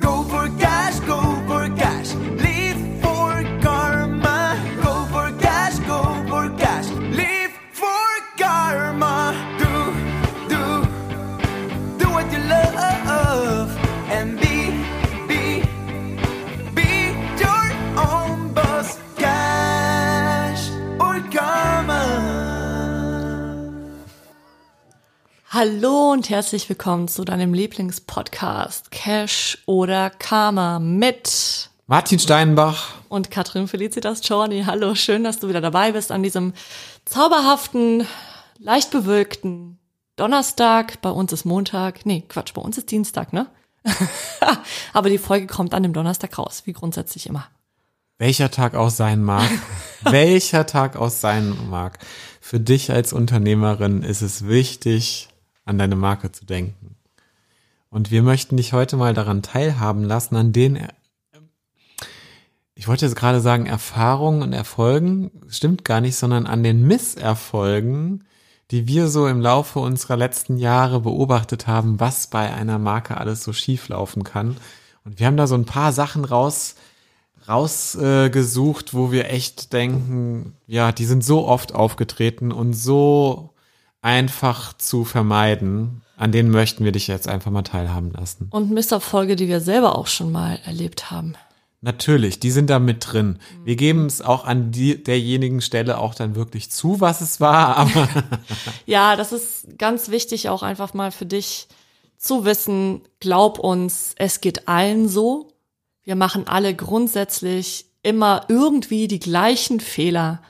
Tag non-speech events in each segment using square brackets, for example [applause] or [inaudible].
Go for cash, go Hallo und herzlich willkommen zu deinem Lieblingspodcast Cash oder Karma mit Martin Steinbach. und Katrin Felicitas Czorny. Hallo, schön, dass du wieder dabei bist an diesem zauberhaften, leicht bewölkten Donnerstag. Bei uns ist Montag. Nee, Quatsch, bei uns ist Dienstag, ne? [laughs] Aber die Folge kommt an dem Donnerstag raus, wie grundsätzlich immer. Welcher Tag auch sein mag, [laughs] welcher Tag auch sein mag, für dich als Unternehmerin ist es wichtig, an deine Marke zu denken. Und wir möchten dich heute mal daran teilhaben lassen, an den, er- ich wollte jetzt gerade sagen, Erfahrungen und Erfolgen, stimmt gar nicht, sondern an den Misserfolgen, die wir so im Laufe unserer letzten Jahre beobachtet haben, was bei einer Marke alles so schief laufen kann. Und wir haben da so ein paar Sachen raus, rausgesucht, äh, wo wir echt denken, ja, die sind so oft aufgetreten und so einfach zu vermeiden. An denen möchten wir dich jetzt einfach mal teilhaben lassen. Und Misserfolge, die wir selber auch schon mal erlebt haben. Natürlich, die sind da mit drin. Wir geben es auch an die, derjenigen Stelle auch dann wirklich zu, was es war, [laughs] aber [laughs] Ja, das ist ganz wichtig auch einfach mal für dich zu wissen, glaub uns, es geht allen so. Wir machen alle grundsätzlich immer irgendwie die gleichen Fehler.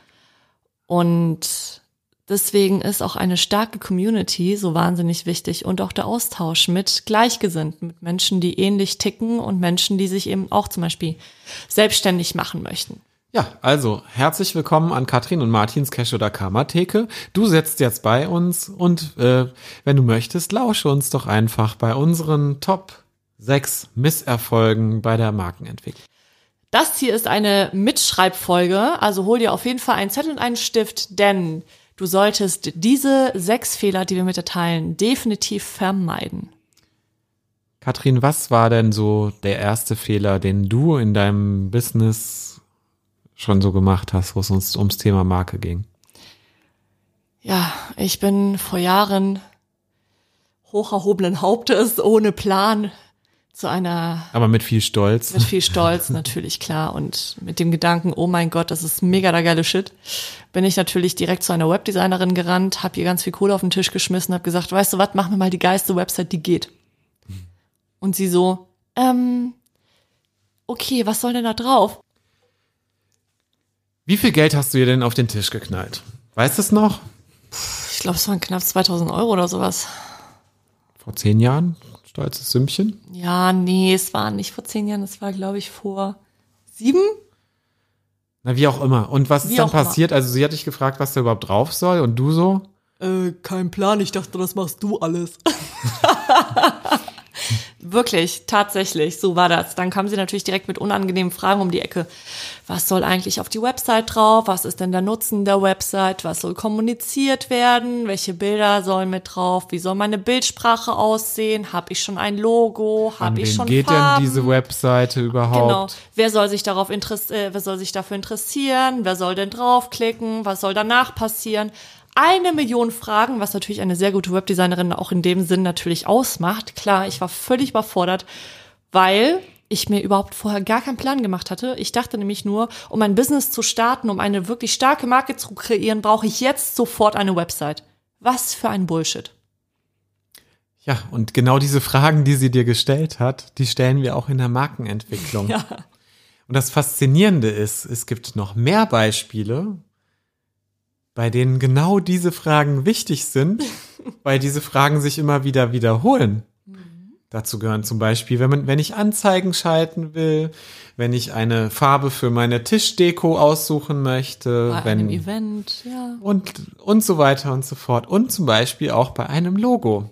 Und deswegen ist auch eine starke Community so wahnsinnig wichtig und auch der Austausch mit Gleichgesinnten, mit Menschen, die ähnlich ticken und Menschen, die sich eben auch zum Beispiel selbstständig machen möchten. Ja, also herzlich willkommen an Katrin und Martins Cash oder Karma Theke. Du sitzt jetzt bei uns und äh, wenn du möchtest, lausche uns doch einfach bei unseren Top 6 Misserfolgen bei der Markenentwicklung. Das hier ist eine Mitschreibfolge, also hol dir auf jeden Fall einen Zettel und einen Stift, denn du solltest diese sechs Fehler, die wir mit dir teilen, definitiv vermeiden. Katrin, was war denn so der erste Fehler, den du in deinem Business schon so gemacht hast, wo es uns ums Thema Marke ging? Ja, ich bin vor Jahren hoch erhobenen Hauptes, ohne Plan, zu einer Aber mit viel Stolz. mit viel Stolz, [laughs] natürlich klar. Und mit dem Gedanken, oh mein Gott, das ist mega der geile Shit, bin ich natürlich direkt zu einer Webdesignerin gerannt, habe ihr ganz viel Kohle auf den Tisch geschmissen, habe gesagt, weißt du was, mach mir mal die geilste Website, die geht. Und sie so, ähm, okay, was soll denn da drauf? Wie viel Geld hast du dir denn auf den Tisch geknallt? Weißt du es noch? Ich glaube, es waren knapp 2000 Euro oder sowas. Vor zehn Jahren? Stolzes Sümmchen? Ja, nee, es war nicht vor zehn Jahren, es war, glaube ich, vor sieben? Na, wie auch immer. Und was Wie ist dann auch immer. passiert? Also sie hat dich gefragt, was da überhaupt drauf soll und du so? Äh, kein Plan, ich dachte, das machst du alles. [laughs] Wirklich, tatsächlich, so war das. Dann kam sie natürlich direkt mit unangenehmen Fragen um die Ecke. Was soll eigentlich auf die Website drauf? Was ist denn der Nutzen der Website? Was soll kommuniziert werden? Welche Bilder sollen mit drauf? Wie soll meine Bildsprache aussehen? Habe ich schon ein Logo? An Habe ich schon geht Farben? denn diese Webseite überhaupt? Genau. Wer soll sich darauf interess äh, wer soll sich dafür interessieren? Wer soll denn draufklicken? Was soll danach passieren? Eine Million Fragen, was natürlich eine sehr gute Webdesignerin auch in dem Sinn natürlich ausmacht. Klar, ich war völlig überfordert, weil ich mir überhaupt vorher gar keinen Plan gemacht hatte. Ich dachte nämlich nur, um ein Business zu starten, um eine wirklich starke Marke zu kreieren, brauche ich jetzt sofort eine Website. Was für ein Bullshit. Ja, und genau diese Fragen, die sie dir gestellt hat, die stellen wir auch in der Markenentwicklung. [laughs] Ja. Und das Faszinierende ist, es gibt noch mehr Beispiele, bei denen genau diese Fragen wichtig sind, [laughs] weil diese Fragen sich immer wieder wiederholen. Dazu gehören zum Beispiel, wenn, man, wenn ich Anzeigen schalten will, wenn ich eine Farbe für meine Tischdeko aussuchen möchte, Bei wenn einem Event, ja. und, und so weiter und so fort. Und zum Beispiel auch bei einem Logo.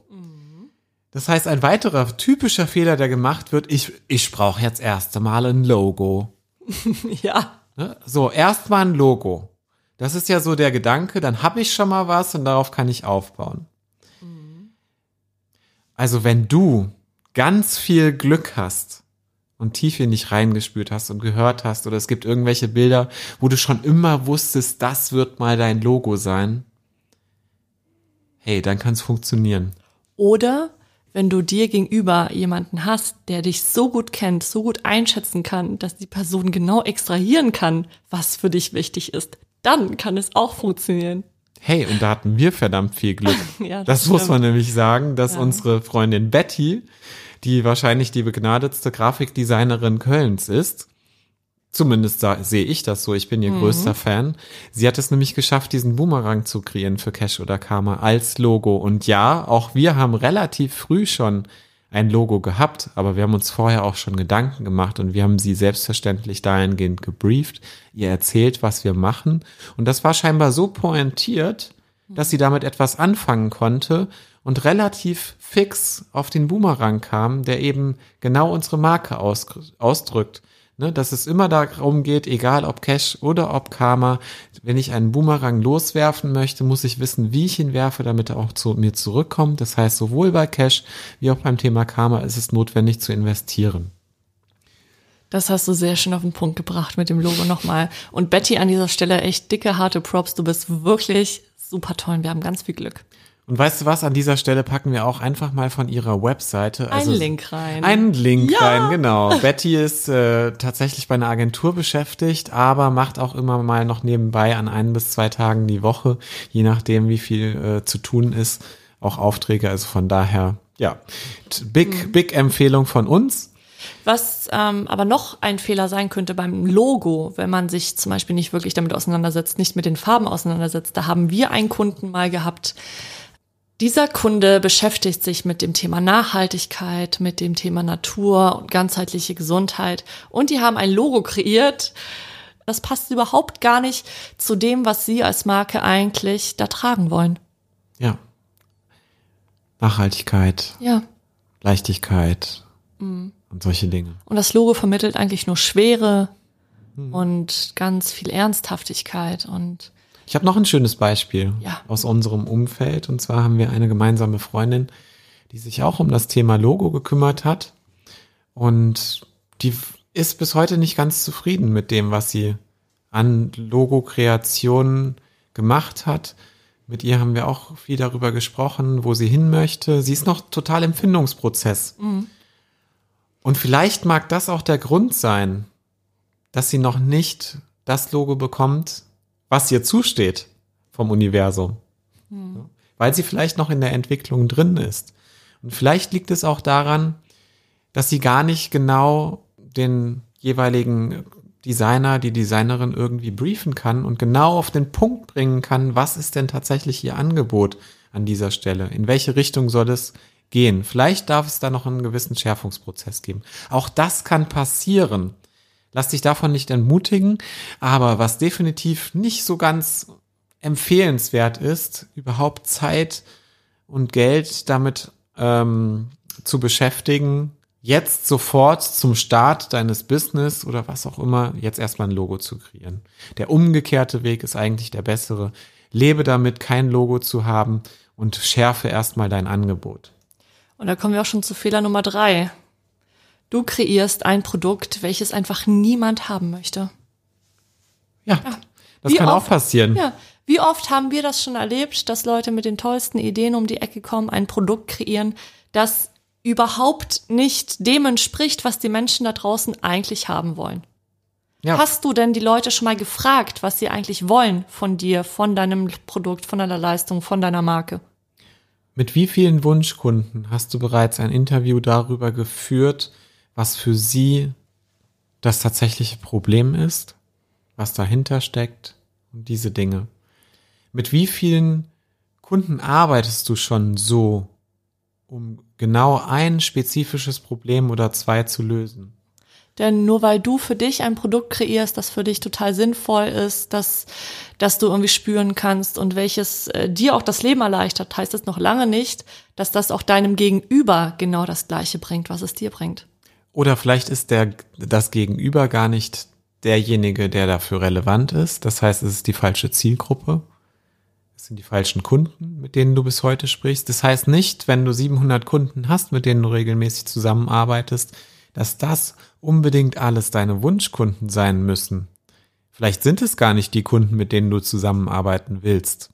Das heißt, ein weiterer typischer Fehler, der gemacht wird, ich, ich brauche jetzt erst einmal ein Logo. [laughs] Ja. Ne? So, erstmal ein Logo. Das ist ja so der Gedanke, dann habe ich schon mal was und darauf kann ich aufbauen. Also wenn du ganz viel Glück hast und tief in dich reingespürt hast und gehört hast oder es gibt irgendwelche Bilder, wo du schon immer wusstest, das wird mal dein Logo sein, hey, dann kann es funktionieren. Oder wenn du dir gegenüber jemanden hast, der dich so gut kennt, so gut einschätzen kann, dass die Person genau extrahieren kann, was für dich wichtig ist, dann kann es auch funktionieren. Hey, und da hatten wir verdammt viel Glück. [laughs] Ja, das das muss man nämlich sagen, dass Ja. unsere Freundin Betty, die wahrscheinlich die begnadetste Grafikdesignerin Kölns ist, zumindest sehe ich das so, ich bin ihr größter Fan, sie hat es nämlich geschafft, diesen Boomerang zu kreieren für Cash oder Karma als Logo. Und ja, auch wir haben relativ früh schon ein Logo gehabt, aber wir haben uns vorher auch schon Gedanken gemacht und wir haben sie selbstverständlich dahingehend gebrieft, ihr erzählt, was wir machen. Und das war scheinbar so pointiert, dass sie damit etwas anfangen konnte und relativ fix auf den Boomerang kam, der eben genau unsere Marke aus, ausdrückt. Ne, dass es immer darum geht, egal ob Cash oder ob Karma, wenn ich einen Boomerang loswerfen möchte, muss ich wissen, wie ich ihn werfe, damit er auch zu mir zurückkommt. Das heißt, sowohl bei Cash wie auch beim Thema Karma ist es notwendig zu investieren. Das hast du sehr schön auf den Punkt gebracht mit dem Logo nochmal. Und Betty an dieser Stelle echt dicke, harte Props. Du bist wirklich super toll wir haben ganz viel Glück. Und weißt du was, an dieser Stelle packen wir auch einfach mal von ihrer Webseite. Einen Link rein. Einen Link Ja. rein, genau. Betty ist äh, tatsächlich bei einer Agentur beschäftigt, aber macht auch immer mal noch nebenbei an ein bis zwei Tagen die Woche, je nachdem, wie viel äh, zu tun ist, auch Aufträge. Also von daher, ja, big, big Empfehlung von uns. Was ähm, aber noch ein Fehler sein könnte beim Logo, wenn man sich zum Beispiel nicht wirklich damit auseinandersetzt, nicht mit den Farben auseinandersetzt. Da haben wir einen Kunden mal gehabt. Dieser Kunde beschäftigt sich mit dem Thema Nachhaltigkeit, mit dem Thema Natur und ganzheitliche Gesundheit. Und die haben ein Logo kreiert. Das passt überhaupt gar nicht zu dem, was sie als Marke eigentlich da tragen wollen. Ja. Nachhaltigkeit, Ja. Leichtigkeit Mhm. und solche Dinge. Und das Logo vermittelt eigentlich nur Schwere und ganz viel Ernsthaftigkeit und Ich habe noch ein schönes Beispiel Ja. aus unserem Umfeld. Und zwar haben wir eine gemeinsame Freundin, die sich auch um das Thema Logo gekümmert hat. Und die ist bis heute nicht ganz zufrieden mit dem, was sie an Logo-Kreationen gemacht hat. Mit ihr haben wir auch viel darüber gesprochen, wo sie hin möchte. Sie ist noch total im Findungsprozess. Und vielleicht mag das auch der Grund sein, dass sie noch nicht das Logo bekommt, was ihr zusteht vom Universum. Ja. Weil sie vielleicht noch in der Entwicklung drin ist. Und vielleicht liegt es auch daran, dass sie gar nicht genau den jeweiligen Designer, die Designerin irgendwie briefen kann und genau auf den Punkt bringen kann, was ist denn tatsächlich ihr Angebot an dieser Stelle? In welche Richtung soll es gehen? Vielleicht darf es da noch einen gewissen Schärfungsprozess geben. Auch das kann passieren. Lass dich davon nicht entmutigen, aber was definitiv nicht so ganz empfehlenswert ist, überhaupt Zeit und Geld damit ähm, zu beschäftigen, jetzt sofort zum Start deines Business oder was auch immer, jetzt erstmal ein Logo zu kreieren. Der umgekehrte Weg ist eigentlich der bessere. Lebe damit, kein Logo zu haben und schärfe erstmal dein Angebot. Und da kommen wir auch schon zu Fehler Nummer drei. Du kreierst ein Produkt, welches einfach niemand haben möchte. Ja, das Wie kann auch oft- passieren. Ja. Wie oft haben wir das schon erlebt, dass Leute mit den tollsten Ideen um die Ecke kommen, ein Produkt kreieren, das überhaupt nicht dem entspricht, was die Menschen da draußen eigentlich haben wollen? Ja. Hast du denn die Leute schon mal gefragt, was sie eigentlich wollen von dir, von deinem Produkt, von deiner Leistung, von deiner Marke? Mit wie vielen Wunschkunden hast du bereits ein Interview darüber geführt, was für sie das tatsächliche Problem ist, was dahinter steckt und diese Dinge? Mit wie vielen Kunden arbeitest du schon so, um genau ein spezifisches Problem oder zwei zu lösen? Denn nur weil du für dich ein Produkt kreierst, das für dich total sinnvoll ist, dass, dass du irgendwie spüren kannst und welches äh, dir auch das Leben erleichtert, heißt es noch lange nicht, dass das auch deinem Gegenüber genau das Gleiche bringt, was es dir bringt. Oder vielleicht ist der, das Gegenüber gar nicht derjenige, der dafür relevant ist. Das heißt, es ist die falsche Zielgruppe. Es sind die falschen Kunden, mit denen du bis heute sprichst. Das heißt nicht, wenn du 700 Kunden hast, mit denen du regelmäßig zusammenarbeitest, dass das unbedingt alles deine Wunschkunden sein müssen. Vielleicht sind es gar nicht die Kunden, mit denen du zusammenarbeiten willst.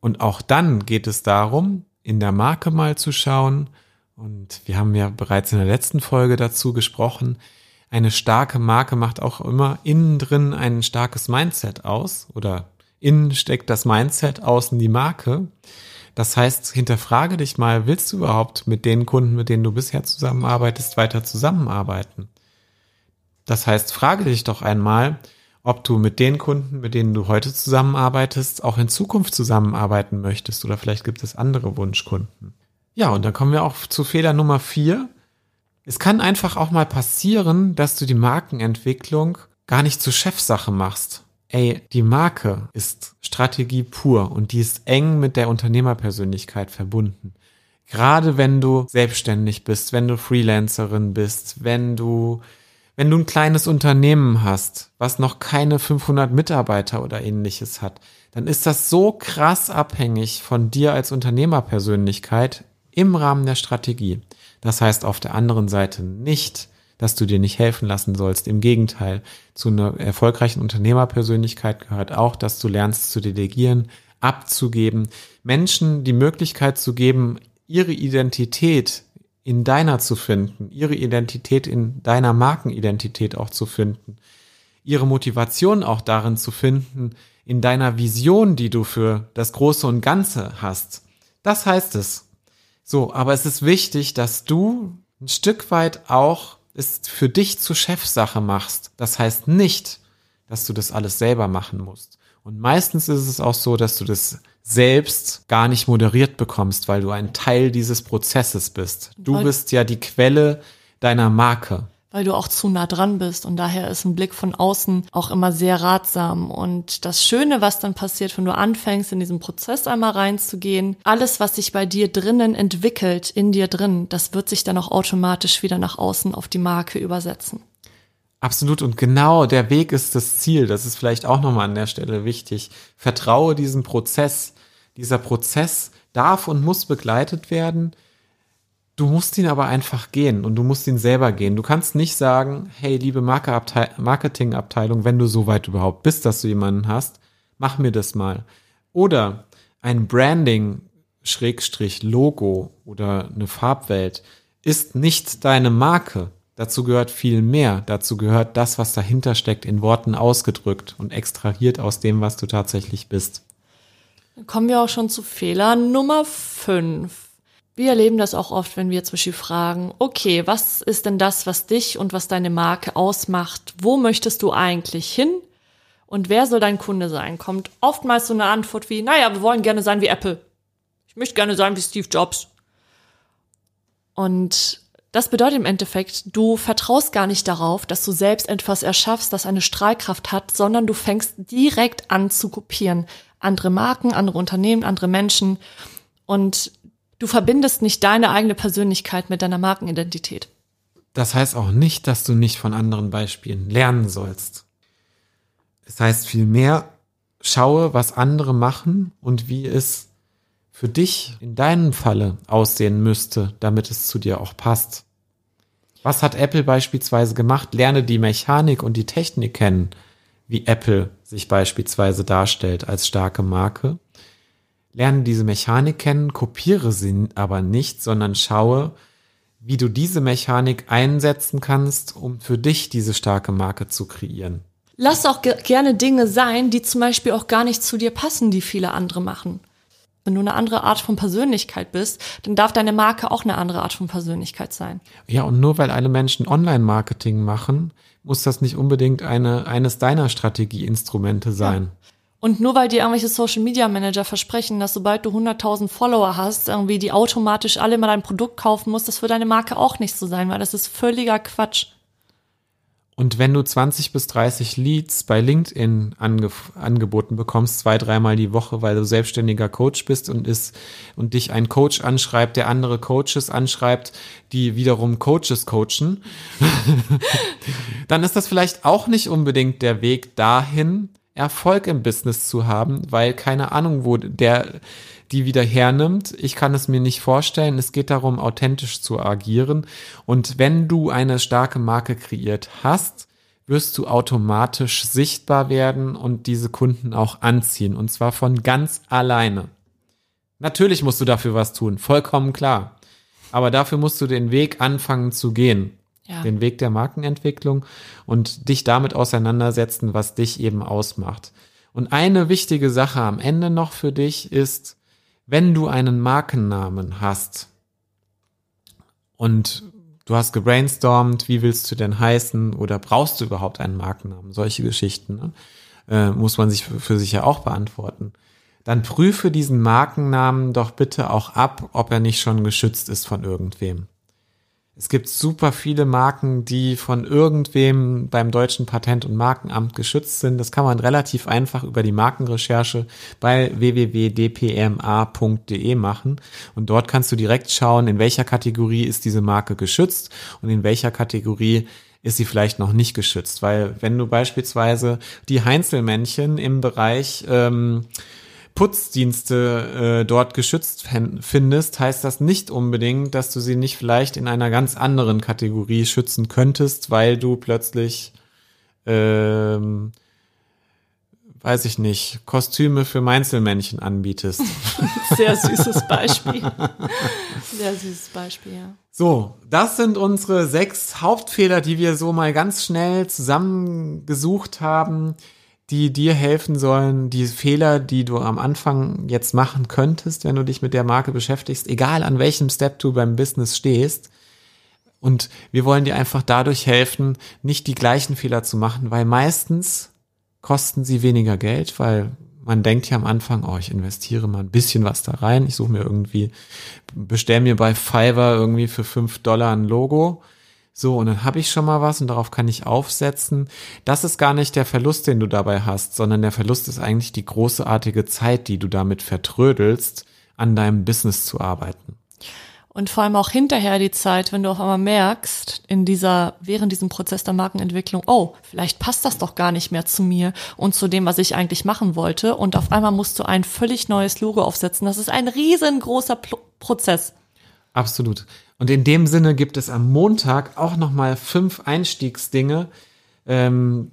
Und auch dann geht es darum, in der Marke mal zu schauen, und wir haben ja bereits in der letzten Folge dazu gesprochen, eine starke Marke macht auch immer innen drin ein starkes Mindset aus oder innen steckt das Mindset, außen die Marke. Das heißt, hinterfrage dich mal, willst du überhaupt mit den Kunden, mit denen du bisher zusammenarbeitest, weiter zusammenarbeiten? Das heißt, frage dich doch einmal, ob du mit den Kunden, mit denen du heute zusammenarbeitest, auch in Zukunft zusammenarbeiten möchtest oder vielleicht gibt es andere Wunschkunden. Ja, und dann kommen wir auch zu Fehler Nummer vier. Es kann einfach auch mal passieren, dass du die Markenentwicklung gar nicht zur Chefsache machst. Ey, die Marke ist Strategie pur und die ist eng mit der Unternehmerpersönlichkeit verbunden. Gerade wenn du selbstständig bist, wenn du Freelancerin bist, wenn du, wenn du ein kleines Unternehmen hast, was noch keine 500 Mitarbeiter oder ähnliches hat, dann ist das so krass abhängig von dir als Unternehmerpersönlichkeit im Rahmen der Strategie. Das heißt auf der anderen Seite nicht, dass du dir nicht helfen lassen sollst. Im Gegenteil, zu einer erfolgreichen Unternehmerpersönlichkeit gehört auch, dass du lernst zu delegieren, abzugeben, Menschen die Möglichkeit zu geben, ihre Identität in deiner zu finden, ihre Identität in deiner Markenidentität auch zu finden, ihre Motivation auch darin zu finden, in deiner Vision, die du für das Große und Ganze hast. Das heißt es. So, aber es ist wichtig, dass du ein Stück weit auch es für dich zur Chefsache machst. Das heißt nicht, dass du das alles selber machen musst. Und meistens ist es auch so, dass du das selbst gar nicht moderiert bekommst, weil du ein Teil dieses Prozesses bist. Du bist ja die Quelle deiner Marke weil du auch zu nah dran bist und daher ist ein Blick von außen auch immer sehr ratsam. Und das Schöne, was dann passiert, wenn du anfängst, in diesen Prozess einmal reinzugehen, alles, was sich bei dir drinnen entwickelt, in dir drin, das wird sich dann auch automatisch wieder nach außen auf die Marke übersetzen. Absolut und genau der Weg ist das Ziel. Das ist vielleicht auch nochmal an der Stelle wichtig. Vertraue diesem Prozess. Dieser Prozess darf und muss begleitet werden Du musst ihn aber einfach gehen und du musst ihn selber gehen. Du kannst nicht sagen, hey, liebe Marketingabteilung, wenn du so weit überhaupt bist, dass du jemanden hast, mach mir das mal. Oder ein Branding, Schrägstrich, Logo oder eine Farbwelt ist nicht deine Marke. Dazu gehört viel mehr. Dazu gehört das, was dahinter steckt, in Worten ausgedrückt und extrahiert aus dem, was du tatsächlich bist. Kommen wir auch schon zu Fehler Nummer 5 wir erleben das auch oft, wenn wir zum Beispiel fragen, okay, was ist denn das, was dich und was deine Marke ausmacht? Wo möchtest du eigentlich hin? Und wer soll dein Kunde sein? Kommt oftmals so eine Antwort wie, naja, wir wollen gerne sein wie Apple. Ich möchte gerne sein wie Steve Jobs. Und das bedeutet im Endeffekt, du vertraust gar nicht darauf, dass du selbst etwas erschaffst, das eine Strahlkraft hat, sondern du fängst direkt an zu kopieren. Andere Marken, andere Unternehmen, andere Menschen. Und Du verbindest nicht deine eigene Persönlichkeit mit deiner Markenidentität. Das heißt auch nicht, dass du nicht von anderen Beispielen lernen sollst. Es heißt vielmehr, schaue, was andere machen und wie es für dich in deinem Falle aussehen müsste, damit es zu dir auch passt. Was hat Apple beispielsweise gemacht? Lerne die Mechanik und die Technik kennen, wie Apple sich beispielsweise darstellt als starke Marke lerne diese Mechanik kennen, kopiere sie aber nicht, sondern schaue, wie du diese Mechanik einsetzen kannst, um für dich diese starke Marke zu kreieren. Lass auch ge gerne Dinge sein, die zum Beispiel auch gar nicht zu dir passen, die viele andere machen. Wenn du eine andere Art von Persönlichkeit bist, dann darf deine Marke auch eine andere Art von Persönlichkeit sein. Ja, und nur weil alle Menschen Online-Marketing machen, muss das nicht unbedingt eine, eines deiner Strategieinstrumente sein. Ja. Und nur weil dir irgendwelche Social Media Manager versprechen, dass sobald du 100.000 Follower hast, irgendwie die automatisch alle mal dein Produkt kaufen musst, das wird deine Marke auch nicht so sein, weil das ist völliger Quatsch. Und wenn du 20 bis 30 Leads bei LinkedIn ange angeboten bekommst, zwei, dreimal die Woche, weil du selbstständiger Coach bist und ist und dich ein Coach anschreibt, der andere Coaches anschreibt, die wiederum Coaches coachen, [laughs] dann ist das vielleicht auch nicht unbedingt der Weg dahin, Erfolg im Business zu haben, weil keine Ahnung, wo der die wieder hernimmt. Ich kann es mir nicht vorstellen. Es geht darum, authentisch zu agieren. Und wenn du eine starke Marke kreiert hast, wirst du automatisch sichtbar werden und diese Kunden auch anziehen. Und zwar von ganz alleine. Natürlich musst du dafür was tun, vollkommen klar. Aber dafür musst du den Weg anfangen zu gehen. Ja. Den Weg der Markenentwicklung und dich damit auseinandersetzen, was dich eben ausmacht. Und eine wichtige Sache am Ende noch für dich ist, wenn du einen Markennamen hast und du hast gebrainstormt, wie willst du denn heißen oder brauchst du überhaupt einen Markennamen? Solche Geschichten ne? äh, muss man sich für, für sich ja auch beantworten. Dann prüfe diesen Markennamen doch bitte auch ab, ob er nicht schon geschützt ist von irgendwem. Es gibt super viele Marken, die von irgendwem beim deutschen Patent- und Markenamt geschützt sind. Das kann man relativ einfach über die Markenrecherche bei www.dpma.de machen. Und dort kannst du direkt schauen, in welcher Kategorie ist diese Marke geschützt und in welcher Kategorie ist sie vielleicht noch nicht geschützt. Weil wenn du beispielsweise die Heinzelmännchen im Bereich ähm, Putzdienste äh, dort geschützt findest, heißt das nicht unbedingt, dass du sie nicht vielleicht in einer ganz anderen Kategorie schützen könntest, weil du plötzlich, ähm, weiß ich nicht, Kostüme für Meinzelmännchen anbietest. [laughs] Sehr süßes Beispiel. Sehr süßes Beispiel, ja. So, das sind unsere sechs Hauptfehler, die wir so mal ganz schnell zusammengesucht haben die dir helfen sollen, die Fehler, die du am Anfang jetzt machen könntest, wenn du dich mit der Marke beschäftigst, egal an welchem Step du beim Business stehst. Und wir wollen dir einfach dadurch helfen, nicht die gleichen Fehler zu machen, weil meistens kosten sie weniger Geld, weil man denkt ja am Anfang, oh, ich investiere mal ein bisschen was da rein. Ich suche mir irgendwie, bestell mir bei Fiverr irgendwie für fünf Dollar ein Logo so, und dann habe ich schon mal was und darauf kann ich aufsetzen. Das ist gar nicht der Verlust, den du dabei hast, sondern der Verlust ist eigentlich die großartige Zeit, die du damit vertrödelst, an deinem Business zu arbeiten. Und vor allem auch hinterher die Zeit, wenn du auf einmal merkst, in dieser, während diesem Prozess der Markenentwicklung, oh, vielleicht passt das doch gar nicht mehr zu mir und zu dem, was ich eigentlich machen wollte. Und auf einmal musst du ein völlig neues Logo aufsetzen. Das ist ein riesengroßer Pro Prozess. Absolut. Und in dem Sinne gibt es am Montag auch noch mal fünf Einstiegsdinge. Ähm,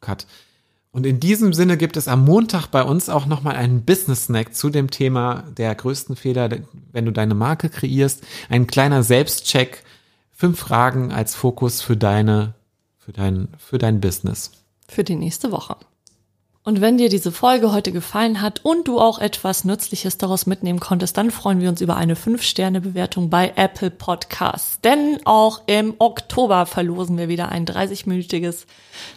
Cut. Und in diesem Sinne gibt es am Montag bei uns auch noch mal einen Business Snack zu dem Thema der größten Fehler, wenn du deine Marke kreierst. Ein kleiner Selbstcheck. Fünf Fragen als Fokus für deine, für dein, für dein Business. Für die nächste Woche. Und wenn dir diese Folge heute gefallen hat und du auch etwas Nützliches daraus mitnehmen konntest, dann freuen wir uns über eine 5-Sterne-Bewertung bei Apple Podcasts. Denn auch im Oktober verlosen wir wieder ein 30-minütiges,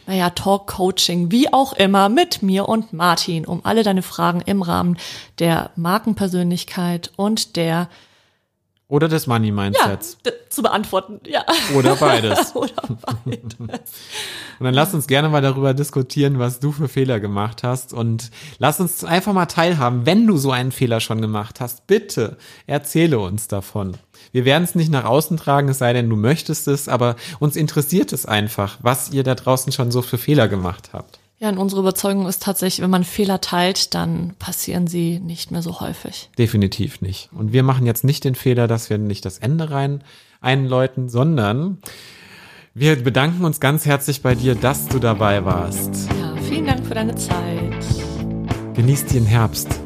naja, Talk-Coaching, wie auch immer, mit mir und Martin, um alle deine Fragen im Rahmen der Markenpersönlichkeit und der oder des Money Mindsets. Ja, zu beantworten, ja. Oder beides. [laughs] Oder beides. Und dann lass uns gerne mal darüber diskutieren, was du für Fehler gemacht hast. Und lass uns einfach mal teilhaben, wenn du so einen Fehler schon gemacht hast. Bitte erzähle uns davon. Wir werden es nicht nach außen tragen, es sei denn, du möchtest es, aber uns interessiert es einfach, was ihr da draußen schon so für Fehler gemacht habt. Ja, und unsere Überzeugung ist tatsächlich, wenn man Fehler teilt, dann passieren sie nicht mehr so häufig. Definitiv nicht. Und wir machen jetzt nicht den Fehler, dass wir nicht das Ende rein einläuten, sondern wir bedanken uns ganz herzlich bei dir, dass du dabei warst. Ja, vielen Dank für deine Zeit. Genießt den Herbst.